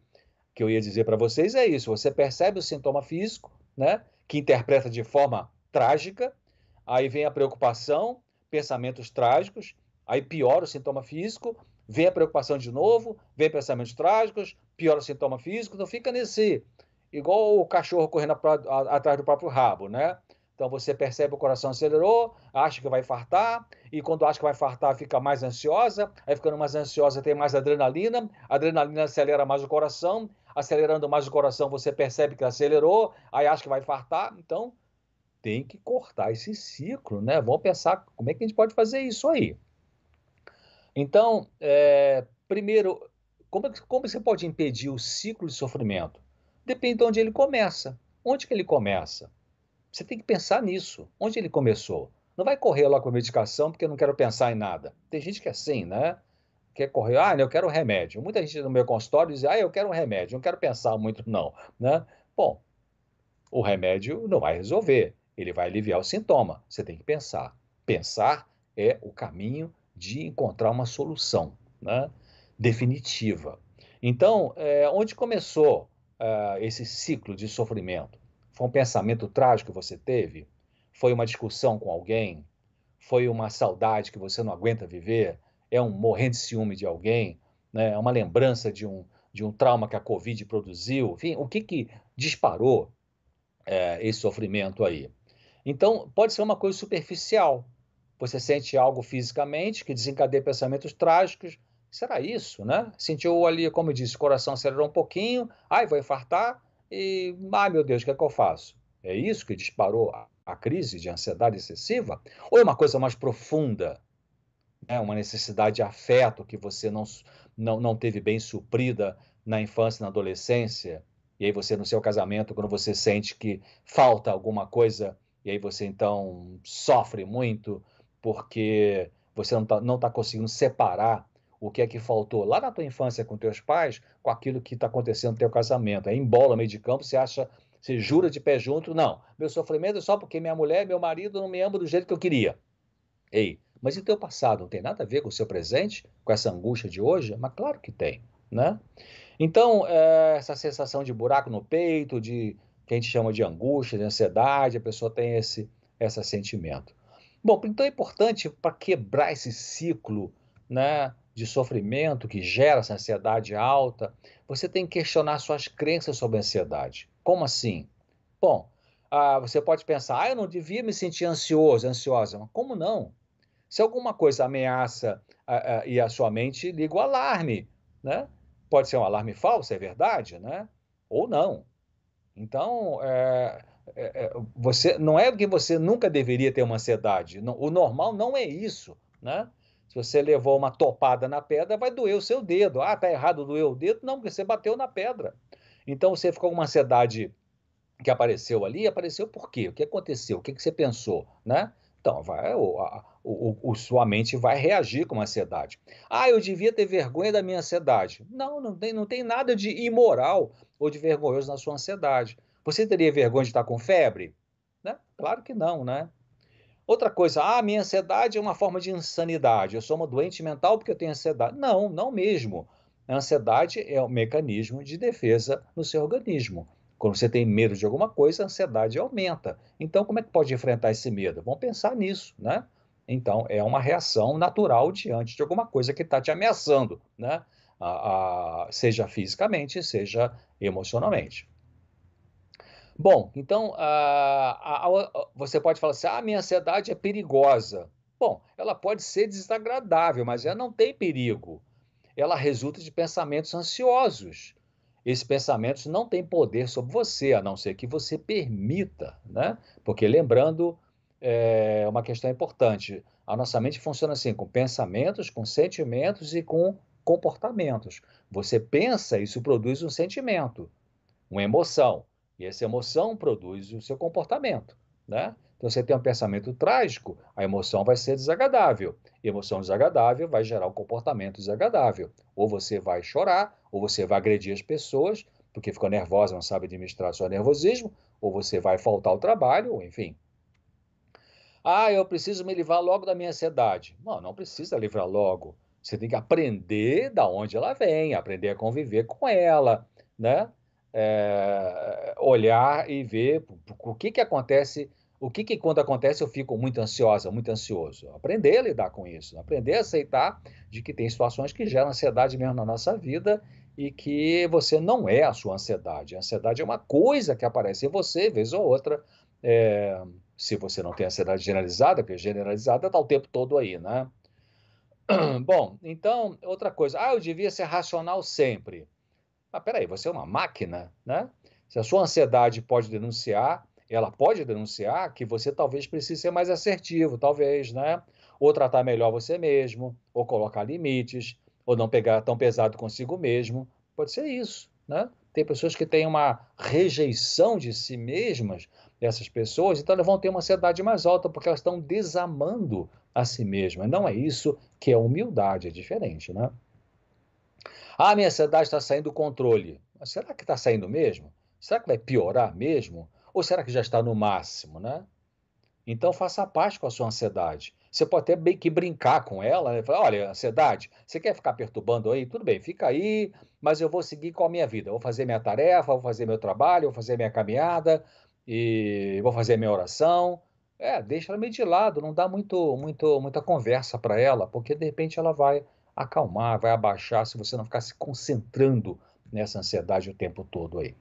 S1: que eu ia dizer para vocês, é isso, você percebe o sintoma físico, né? Que interpreta de forma trágica, aí vem a preocupação, pensamentos trágicos, Aí piora o sintoma físico, vem a preocupação de novo, vem pensamentos trágicos, piora o sintoma físico, então fica nesse. Igual o cachorro correndo atrás do próprio rabo, né? Então você percebe o coração acelerou, acha que vai fartar, e quando acha que vai fartar, fica mais ansiosa, aí ficando mais ansiosa tem mais adrenalina, a adrenalina acelera mais o coração, acelerando mais o coração você percebe que acelerou, aí acha que vai fartar, então tem que cortar esse ciclo, né? Vamos pensar como é que a gente pode fazer isso aí. Então, é, primeiro, como, como você pode impedir o ciclo de sofrimento? Depende de onde ele começa. Onde que ele começa? Você tem que pensar nisso. Onde ele começou? Não vai correr lá com a medicação porque eu não quero pensar em nada. Tem gente que é assim, né? Quer correr, ah, eu quero um remédio. Muita gente no meu consultório diz, ah, eu quero um remédio, não quero pensar muito, não. Né? Bom, o remédio não vai resolver, ele vai aliviar o sintoma. Você tem que pensar. Pensar é o caminho de encontrar uma solução né, definitiva. Então, é, onde começou é, esse ciclo de sofrimento? Foi um pensamento trágico que você teve? Foi uma discussão com alguém? Foi uma saudade que você não aguenta viver? É um morrendo de ciúme de alguém? Né? É uma lembrança de um, de um trauma que a Covid produziu? Enfim, o que, que disparou é, esse sofrimento aí? Então, pode ser uma coisa superficial, você sente algo fisicamente que desencadeia pensamentos trágicos. Será isso, né? Sentiu ali, como eu disse, o coração acelerou um pouquinho, ai, vou infartar, e, ai meu Deus, o que é que eu faço? É isso que disparou a, a crise de ansiedade excessiva? Ou é uma coisa mais profunda? Né? Uma necessidade de afeto que você não, não, não teve bem suprida na infância na adolescência? E aí você, no seu casamento, quando você sente que falta alguma coisa, e aí você então sofre muito, porque você não está não tá conseguindo separar o que é que faltou lá na tua infância com teus pais com aquilo que está acontecendo no teu casamento. Aí embola meio de campo, você acha Você jura de pé junto, não. Meu sofrimento é só porque minha mulher, meu marido não me ama do jeito que eu queria. Ei, mas e teu passado não tem nada a ver com o seu presente, com essa angústia de hoje? Mas claro que tem, né? Então, é, essa sensação de buraco no peito, de que a gente chama de angústia, de ansiedade, a pessoa tem esse, esse sentimento. Bom, então é importante para quebrar esse ciclo né, de sofrimento que gera essa ansiedade alta, você tem que questionar suas crenças sobre a ansiedade. Como assim? Bom, ah, você pode pensar, ah, eu não devia me sentir ansioso, ansiosa. Mas como não? Se alguma coisa ameaça ah, ah, e a sua mente liga o alarme, né? Pode ser um alarme falso, é verdade, né? Ou não. Então, é, é, é você não é que você nunca deveria ter uma ansiedade. O normal não é isso, né? Se você levou uma topada na pedra, vai doer o seu dedo. Ah, tá errado doer o dedo? Não, porque você bateu na pedra. Então você ficou com uma ansiedade que apareceu ali, apareceu por quê? O que aconteceu? O que, você pensou, né? Então, vai, o, a, o, o, sua mente vai reagir com ansiedade. Ah, eu devia ter vergonha da minha ansiedade. Não, não tem, não tem nada de imoral ou de vergonhoso na sua ansiedade. Você teria vergonha de estar com febre? Né? Claro que não, né? Outra coisa, ah, minha ansiedade é uma forma de insanidade. Eu sou uma doente mental porque eu tenho ansiedade. Não, não mesmo. A ansiedade é um mecanismo de defesa no seu organismo. Quando você tem medo de alguma coisa, a ansiedade aumenta. Então, como é que pode enfrentar esse medo? Vamos pensar nisso, né? Então, é uma reação natural diante de alguma coisa que está te ameaçando, né? A, a, seja fisicamente, seja emocionalmente. Bom, então a, você pode falar assim: ah, minha ansiedade é perigosa. Bom, ela pode ser desagradável, mas ela não tem perigo. Ela resulta de pensamentos ansiosos esses pensamentos não têm poder sobre você, a não ser que você permita, né? Porque lembrando, é uma questão importante, a nossa mente funciona assim, com pensamentos, com sentimentos e com comportamentos. Você pensa, isso produz um sentimento, uma emoção, e essa emoção produz o seu comportamento, né? Então, você tem um pensamento trágico, a emoção vai ser desagradável. E emoção desagradável vai gerar um comportamento desagradável. Ou você vai chorar, ou você vai agredir as pessoas, porque ficou nervosa, não sabe administrar seu nervosismo, ou você vai faltar ao trabalho, enfim. Ah, eu preciso me livrar logo da minha ansiedade. Não, não precisa livrar logo. Você tem que aprender da onde ela vem, aprender a conviver com ela, né? É, olhar e ver o que, que acontece o que, que quando acontece eu fico muito ansiosa, muito ansioso? Aprender a lidar com isso, aprender a aceitar de que tem situações que geram ansiedade mesmo na nossa vida e que você não é a sua ansiedade. A ansiedade é uma coisa que aparece em você, vez ou outra, é, se você não tem ansiedade generalizada, porque generalizada está o tempo todo aí, né? *clears throat* Bom, então, outra coisa. Ah, eu devia ser racional sempre. Ah, peraí, você é uma máquina, né? Se a sua ansiedade pode denunciar ela pode denunciar que você talvez precise ser mais assertivo, talvez, né? Ou tratar melhor você mesmo, ou colocar limites, ou não pegar tão pesado consigo mesmo. Pode ser isso, né? Tem pessoas que têm uma rejeição de si mesmas, essas pessoas, então elas vão ter uma ansiedade mais alta porque elas estão desamando a si mesmas. Não é isso que é humildade, é diferente, né? Ah, minha ansiedade está saindo do controle. Mas será que está saindo mesmo? Será que vai piorar mesmo? Ou será que já está no máximo, né? Então faça paz com a sua ansiedade. Você pode até bem que brincar com ela, né? Falar, olha, ansiedade, você quer ficar perturbando aí? Tudo bem, fica aí, mas eu vou seguir com a minha vida. vou fazer minha tarefa, vou fazer meu trabalho, vou fazer minha caminhada e vou fazer minha oração. É, deixa ela meio de lado, não dá muito, muito, muita conversa para ela, porque de repente ela vai acalmar, vai abaixar se você não ficar se concentrando nessa ansiedade o tempo todo aí.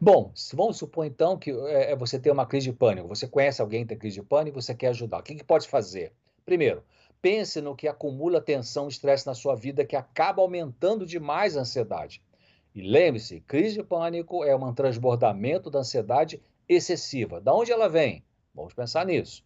S1: Bom, vamos supor então que é, você tem uma crise de pânico, você conhece alguém que tem crise de pânico e você quer ajudar. O que, que pode fazer? Primeiro, pense no que acumula tensão e estresse na sua vida que acaba aumentando demais a ansiedade. E lembre-se, crise de pânico é um transbordamento da ansiedade excessiva. Da onde ela vem? Vamos pensar nisso.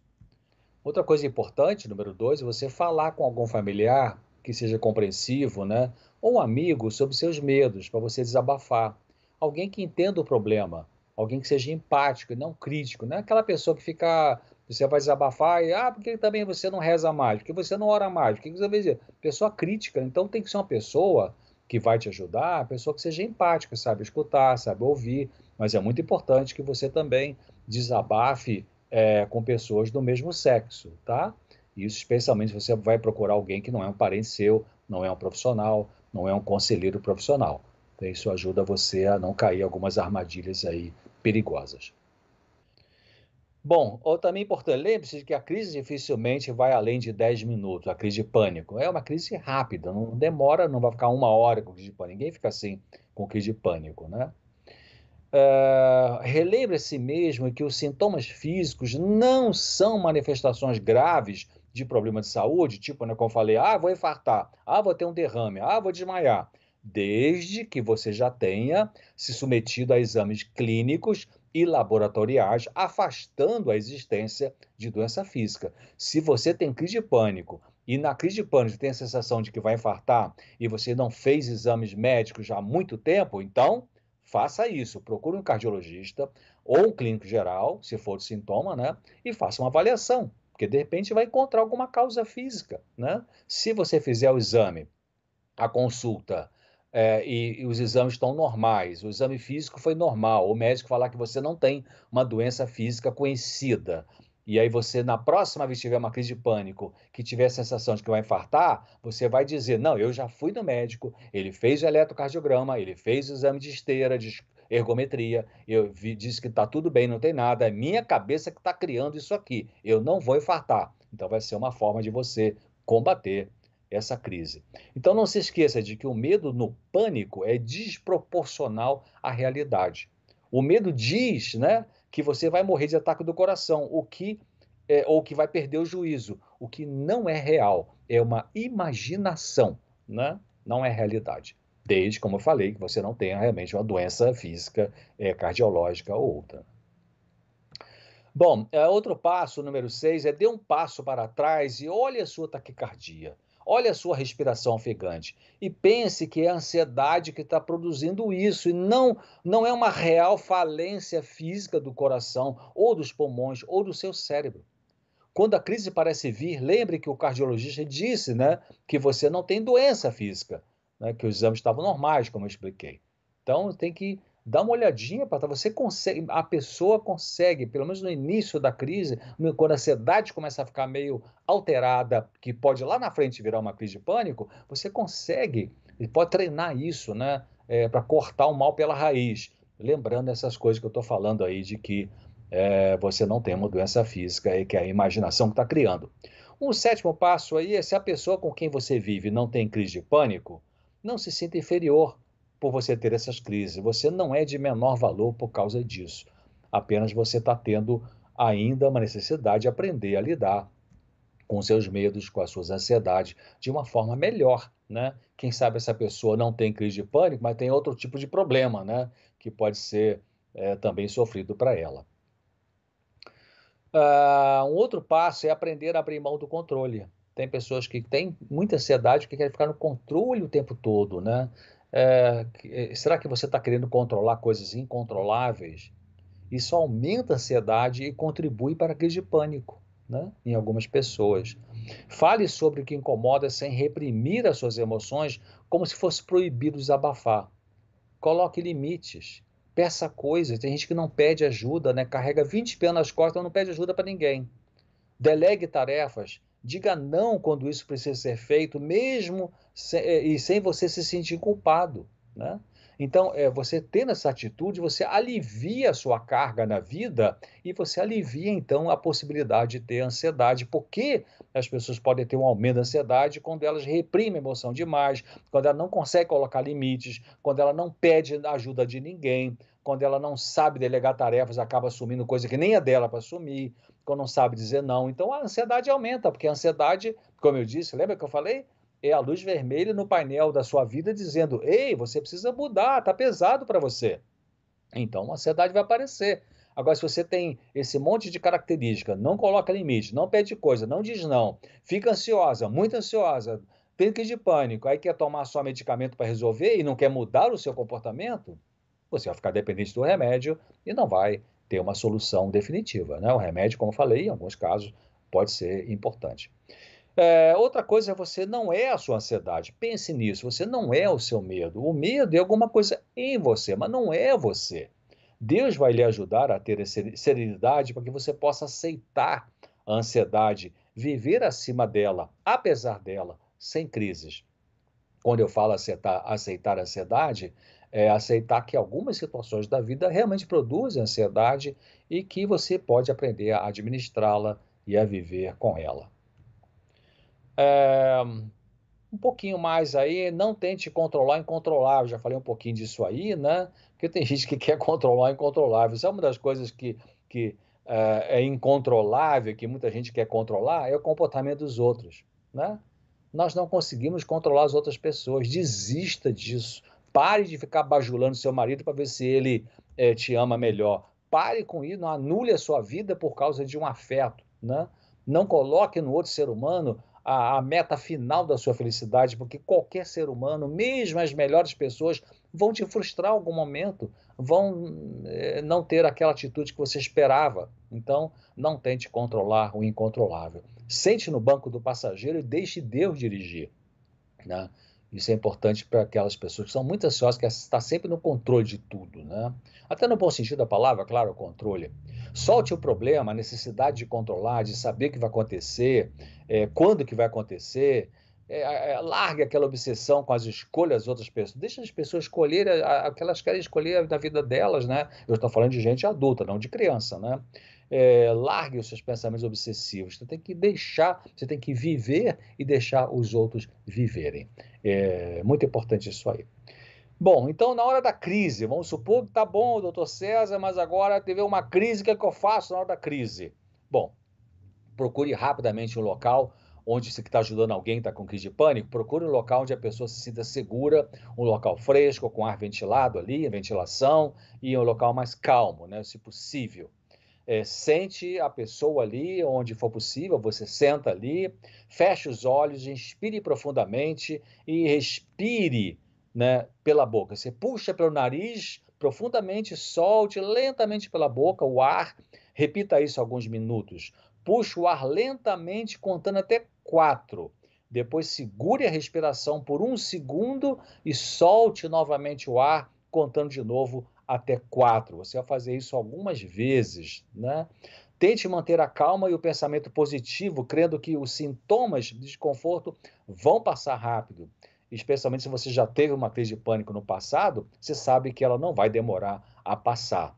S1: Outra coisa importante, número dois, é você falar com algum familiar que seja compreensivo, né? Ou um amigo sobre seus medos, para você desabafar alguém que entenda o problema, alguém que seja empático e não crítico, não é aquela pessoa que fica, você vai desabafar e, ah, porque também você não reza mais, porque você não ora mais, o que você vai dizer? Pessoa crítica, então tem que ser uma pessoa que vai te ajudar, pessoa que seja empática, sabe escutar, sabe ouvir, mas é muito importante que você também desabafe é, com pessoas do mesmo sexo, tá? Isso especialmente se você vai procurar alguém que não é um parente seu, não é um profissional, não é um conselheiro profissional. Então, isso ajuda você a não cair algumas armadilhas aí perigosas. Bom, ou também importante, lembre-se de que a crise dificilmente vai além de 10 minutos, a crise de pânico. É uma crise rápida, não demora, não vai ficar uma hora com crise de pânico. Ninguém fica assim com crise de pânico, né? Uh, Relembre-se mesmo que os sintomas físicos não são manifestações graves de problema de saúde, tipo, né, como eu falei, ah, vou infartar, ah, vou ter um derrame, ah, vou desmaiar, desde que você já tenha se submetido a exames clínicos e laboratoriais, afastando a existência de doença física. Se você tem crise de pânico e na crise de pânico tem a sensação de que vai infartar e você não fez exames médicos há muito tempo, então faça isso. Procure um cardiologista ou um clínico geral, se for de sintoma, né? E faça uma avaliação, porque de repente vai encontrar alguma causa física, né? Se você fizer o exame, a consulta, é, e, e, os exames estão normais, o exame físico foi normal, o médico falar que você não tem uma doença física conhecida, e aí você, na próxima vez que tiver uma crise de pânico, que tiver a sensação de que vai infartar, você vai dizer, não, eu já fui no médico, ele fez o eletrocardiograma, ele fez o exame de esteira, de ergometria, eu vi, disse que está tudo bem, não tem nada, é minha cabeça que está criando isso aqui, eu não vou infartar. Então vai ser uma forma de você combater essa crise. Então não se esqueça de que o medo no pânico é desproporcional à realidade. O medo diz, né, que você vai morrer de ataque do coração, o que é, ou que vai perder o juízo, o que não é real, é uma imaginação, né? não é realidade. Desde, como eu falei, que você não tenha realmente uma doença física, é, cardiológica ou outra. Bom, é, outro passo, número 6, é dê um passo para trás e olhe a sua taquicardia. Olhe a sua respiração ofegante e pense que é a ansiedade que está produzindo isso e não, não é uma real falência física do coração ou dos pulmões ou do seu cérebro. Quando a crise parece vir, lembre que o cardiologista disse né, que você não tem doença física, né, que os exames estavam normais, como eu expliquei. Então tem que dá uma olhadinha para você consegue, a pessoa consegue, pelo menos no início da crise, quando a ansiedade começa a ficar meio alterada, que pode lá na frente virar uma crise de pânico, você consegue, e pode treinar isso, né, é, para cortar o mal pela raiz, lembrando essas coisas que eu estou falando aí de que é, você não tem uma doença física e que é a imaginação que está criando. Um sétimo passo aí é se a pessoa com quem você vive não tem crise de pânico, não se sinta inferior por você ter essas crises. Você não é de menor valor por causa disso. Apenas você está tendo ainda uma necessidade de aprender a lidar com seus medos, com as suas ansiedades, de uma forma melhor, né? Quem sabe essa pessoa não tem crise de pânico, mas tem outro tipo de problema, né? Que pode ser é, também sofrido para ela. Uh, um outro passo é aprender a abrir mão do controle. Tem pessoas que têm muita ansiedade que querem ficar no controle o tempo todo, né? É, será que você está querendo controlar coisas incontroláveis? Isso aumenta a ansiedade e contribui para a crise de pânico né, em algumas pessoas. Fale sobre o que incomoda sem reprimir as suas emoções como se fosse proibido desabafar. Coloque limites. Peça coisas. Tem gente que não pede ajuda, né? carrega 20 pés nas costas e não pede ajuda para ninguém. Delegue tarefas. Diga não quando isso precisa ser feito, mesmo eh, e sem você se sentir culpado. Né? Então, é, você tendo essa atitude, você alivia a sua carga na vida e você alivia, então, a possibilidade de ter ansiedade, porque as pessoas podem ter um aumento da ansiedade quando elas reprimem a emoção demais, quando ela não consegue colocar limites, quando ela não pede ajuda de ninguém, quando ela não sabe delegar tarefas, acaba assumindo coisa que nem é dela para assumir, quando não sabe dizer não. Então, a ansiedade aumenta, porque a ansiedade, como eu disse, lembra que eu falei? é a luz vermelha no painel da sua vida dizendo: ei, você precisa mudar, está pesado para você. Então a ansiedade vai aparecer. Agora, se você tem esse monte de característica, não coloca limite, não pede coisa, não diz não, fica ansiosa, muito ansiosa, tem crise de pânico, aí quer tomar só medicamento para resolver e não quer mudar o seu comportamento, você vai ficar dependente do remédio e não vai ter uma solução definitiva. Né? O remédio, como falei, em alguns casos pode ser importante. É, outra coisa é você não é a sua ansiedade. Pense nisso. Você não é o seu medo. O medo é alguma coisa em você, mas não é você. Deus vai lhe ajudar a ter serenidade para que você possa aceitar a ansiedade, viver acima dela, apesar dela, sem crises. Quando eu falo aceitar, aceitar a ansiedade, é aceitar que algumas situações da vida realmente produzem ansiedade e que você pode aprender a administrá-la e a viver com ela. É, um pouquinho mais aí, não tente controlar o incontrolável. Já falei um pouquinho disso aí, né? Porque tem *laughs* gente que quer controlar o incontrolável. Isso é uma das coisas que, que é, é incontrolável, que muita gente quer controlar, é o comportamento dos outros, né? Nós não conseguimos controlar as outras pessoas. Desista disso. Pare de ficar bajulando seu marido para ver se ele é, te ama melhor. Pare com isso, não anule a sua vida por causa de um afeto. Né? Não coloque no outro ser humano a, a, meta final da sua felicidade, porque qualquer ser humano, mesmo as melhores pessoas, vão te frustrar em algum momento, vão é, não ter aquela atitude que você esperava. Então, não tente controlar o incontrolável. Sente no banco do passageiro e deixe Deus dirigir. Né? Isso é importante para aquelas pessoas que são muito ansiosas, que está sempre no controle de tudo, né? Até no bom sentido da palavra, claro, controle. Solte o problema, a necessidade de controlar, de saber o que vai acontecer, é, quando que vai acontecer. É, é, largue aquela obsessão com as escolhas das outras pessoas. Deixa as pessoas escolherem o que elas querem escolher da vida delas, né? Eu estou falando de gente adulta, não de criança, né? É, largue os seus pensamentos obsessivos. Você tem que deixar, você tem que viver e deixar os outros viverem. É muito importante isso aí. Bom, então na hora da crise, vamos supor que tá bom, doutor César, mas agora teve uma crise, o que, é que eu faço na hora da crise? Bom, procure rapidamente um local onde você está ajudando alguém está com crise de pânico, procure um local onde a pessoa se sinta segura, um local fresco, com ar ventilado ali, ventilação, e um local mais calmo, né, se possível. É, sente a pessoa ali, onde for possível, você senta ali, feche os olhos, inspire profundamente e respire né, pela boca. Você puxa pelo nariz profundamente, solte lentamente pela boca o ar, repita isso alguns minutos. Puxe o ar lentamente, contando até quatro. Depois segure a respiração por um segundo e solte novamente o ar, contando de novo até quatro. Você vai fazer isso algumas vezes, né? Tente manter a calma e o pensamento positivo, crendo que os sintomas de desconforto vão passar rápido. Especialmente se você já teve uma crise de pânico no passado, você sabe que ela não vai demorar a passar.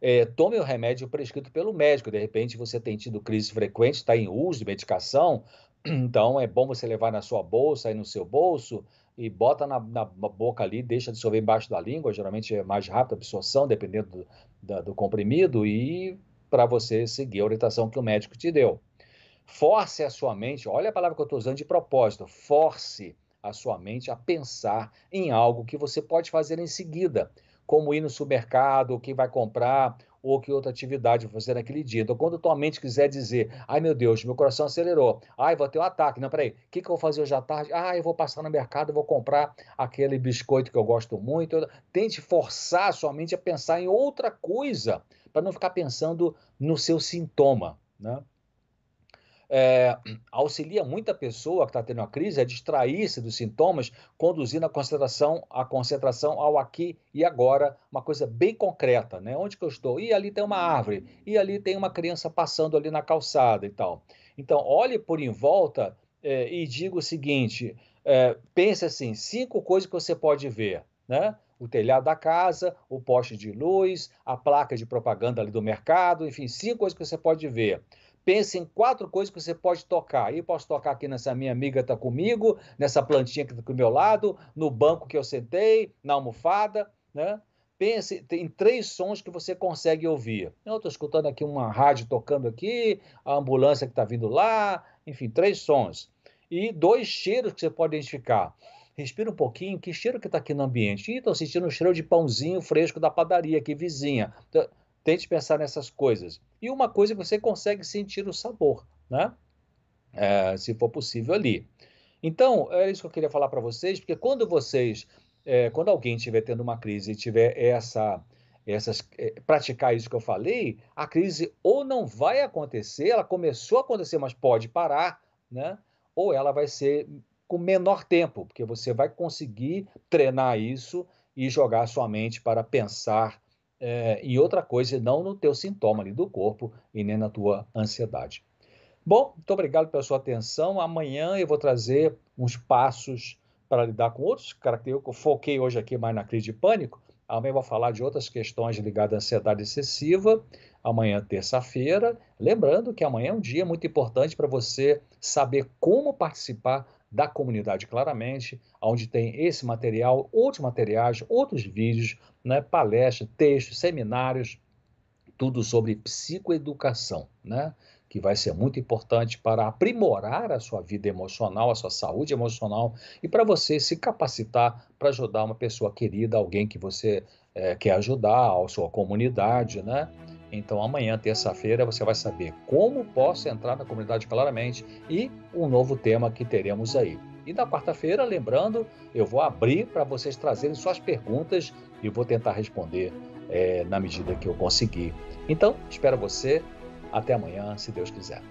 S1: É, tome o remédio prescrito pelo médico. De repente, você tem tido crise frequente, está em uso de medicação, então é bom você levar na sua bolsa, aí no seu bolso, e bota na, na, boca ali, deixa dissolver embaixo da língua, geralmente é mais rápida a absorção, dependendo do, da, do comprimido, e para você seguir a orientação que o médico te deu. Force a sua mente, olha a palavra que eu estou usando de propósito, force a sua mente a pensar em algo que você pode fazer em seguida, como ir no supermercado, o que vai comprar, ou que outra atividade fazer naquele dia. Então, quando tua mente quiser dizer, ai meu Deus, meu coração acelerou, ai, vou ter um ataque. Não, peraí, o que, que eu vou fazer hoje à tarde? Ah, eu vou passar no mercado, vou comprar aquele biscoito que eu gosto muito. Tente forçar a sua mente a pensar em outra coisa, para não ficar pensando no seu sintoma, né? É, auxilia muita pessoa que está tendo uma crise a distrair-se dos sintomas, conduzindo a concentração, a concentração ao aqui e agora, uma coisa bem concreta, né? Onde que eu estou? E ali tem uma árvore, e ali tem uma criança passando ali na calçada e tal. Então, olhe por em volta é, e diga o seguinte: é, pense assim, cinco coisas que você pode ver, né? o telhado da casa, o poste de luz, a placa de propaganda ali do mercado, enfim, cinco coisas que você pode ver. Pense em quatro coisas que você pode tocar. E posso tocar aqui nessa minha amiga está comigo, nessa plantinha que está do meu lado, no banco que eu sentei, na almofada, né? Pense em três sons que você consegue ouvir. Eu estou escutando aqui uma rádio tocando aqui, a ambulância que está vindo lá, enfim, três sons. E dois cheiros que você pode identificar. Respira um pouquinho, que cheiro que está aqui no ambiente? Estou sentindo o cheiro de pãozinho fresco da padaria aqui vizinha. Tente pensar nessas coisas. E uma coisa que você consegue sentir o sabor, né? É, se for possível ali. Então, é isso que eu queria falar para vocês, porque quando vocês, é, quando alguém estiver tendo uma crise e tiver essa, essas, é, praticar isso que eu falei, a crise ou não vai acontecer, ela começou a acontecer, mas pode parar, né? Ou ela vai ser com menor tempo, porque você vai conseguir treinar isso e jogar sua mente para pensar é, em outra coisa não no teu sintoma ali do corpo e nem na tua ansiedade. Bom, muito obrigado pela sua atenção. Amanhã eu vou trazer uns passos para lidar com outros características. Eu foquei hoje aqui mais na crise de pânico. Amanhã eu vou falar de outras questões ligadas à ansiedade excessiva. Amanhã, terça-feira. Lembrando que amanhã é um dia muito importante para você saber como participar da comunidade claramente, onde tem esse material, outros materiais, outros vídeos, né, palestras, textos, seminários, tudo sobre psicoeducação, né? que vai ser muito importante para aprimorar a sua vida emocional, a sua saúde emocional e para você se capacitar para ajudar uma pessoa querida, alguém que você é, quer ajudar, a sua comunidade, né? Então amanhã, terça-feira, você vai saber como posso entrar na comunidade claramente e um novo tema que teremos aí. E na quarta-feira, lembrando, eu vou abrir para vocês trazerem suas perguntas e vou tentar responder é, na medida que eu conseguir. Então, espero você até amanhã, se Deus quiser.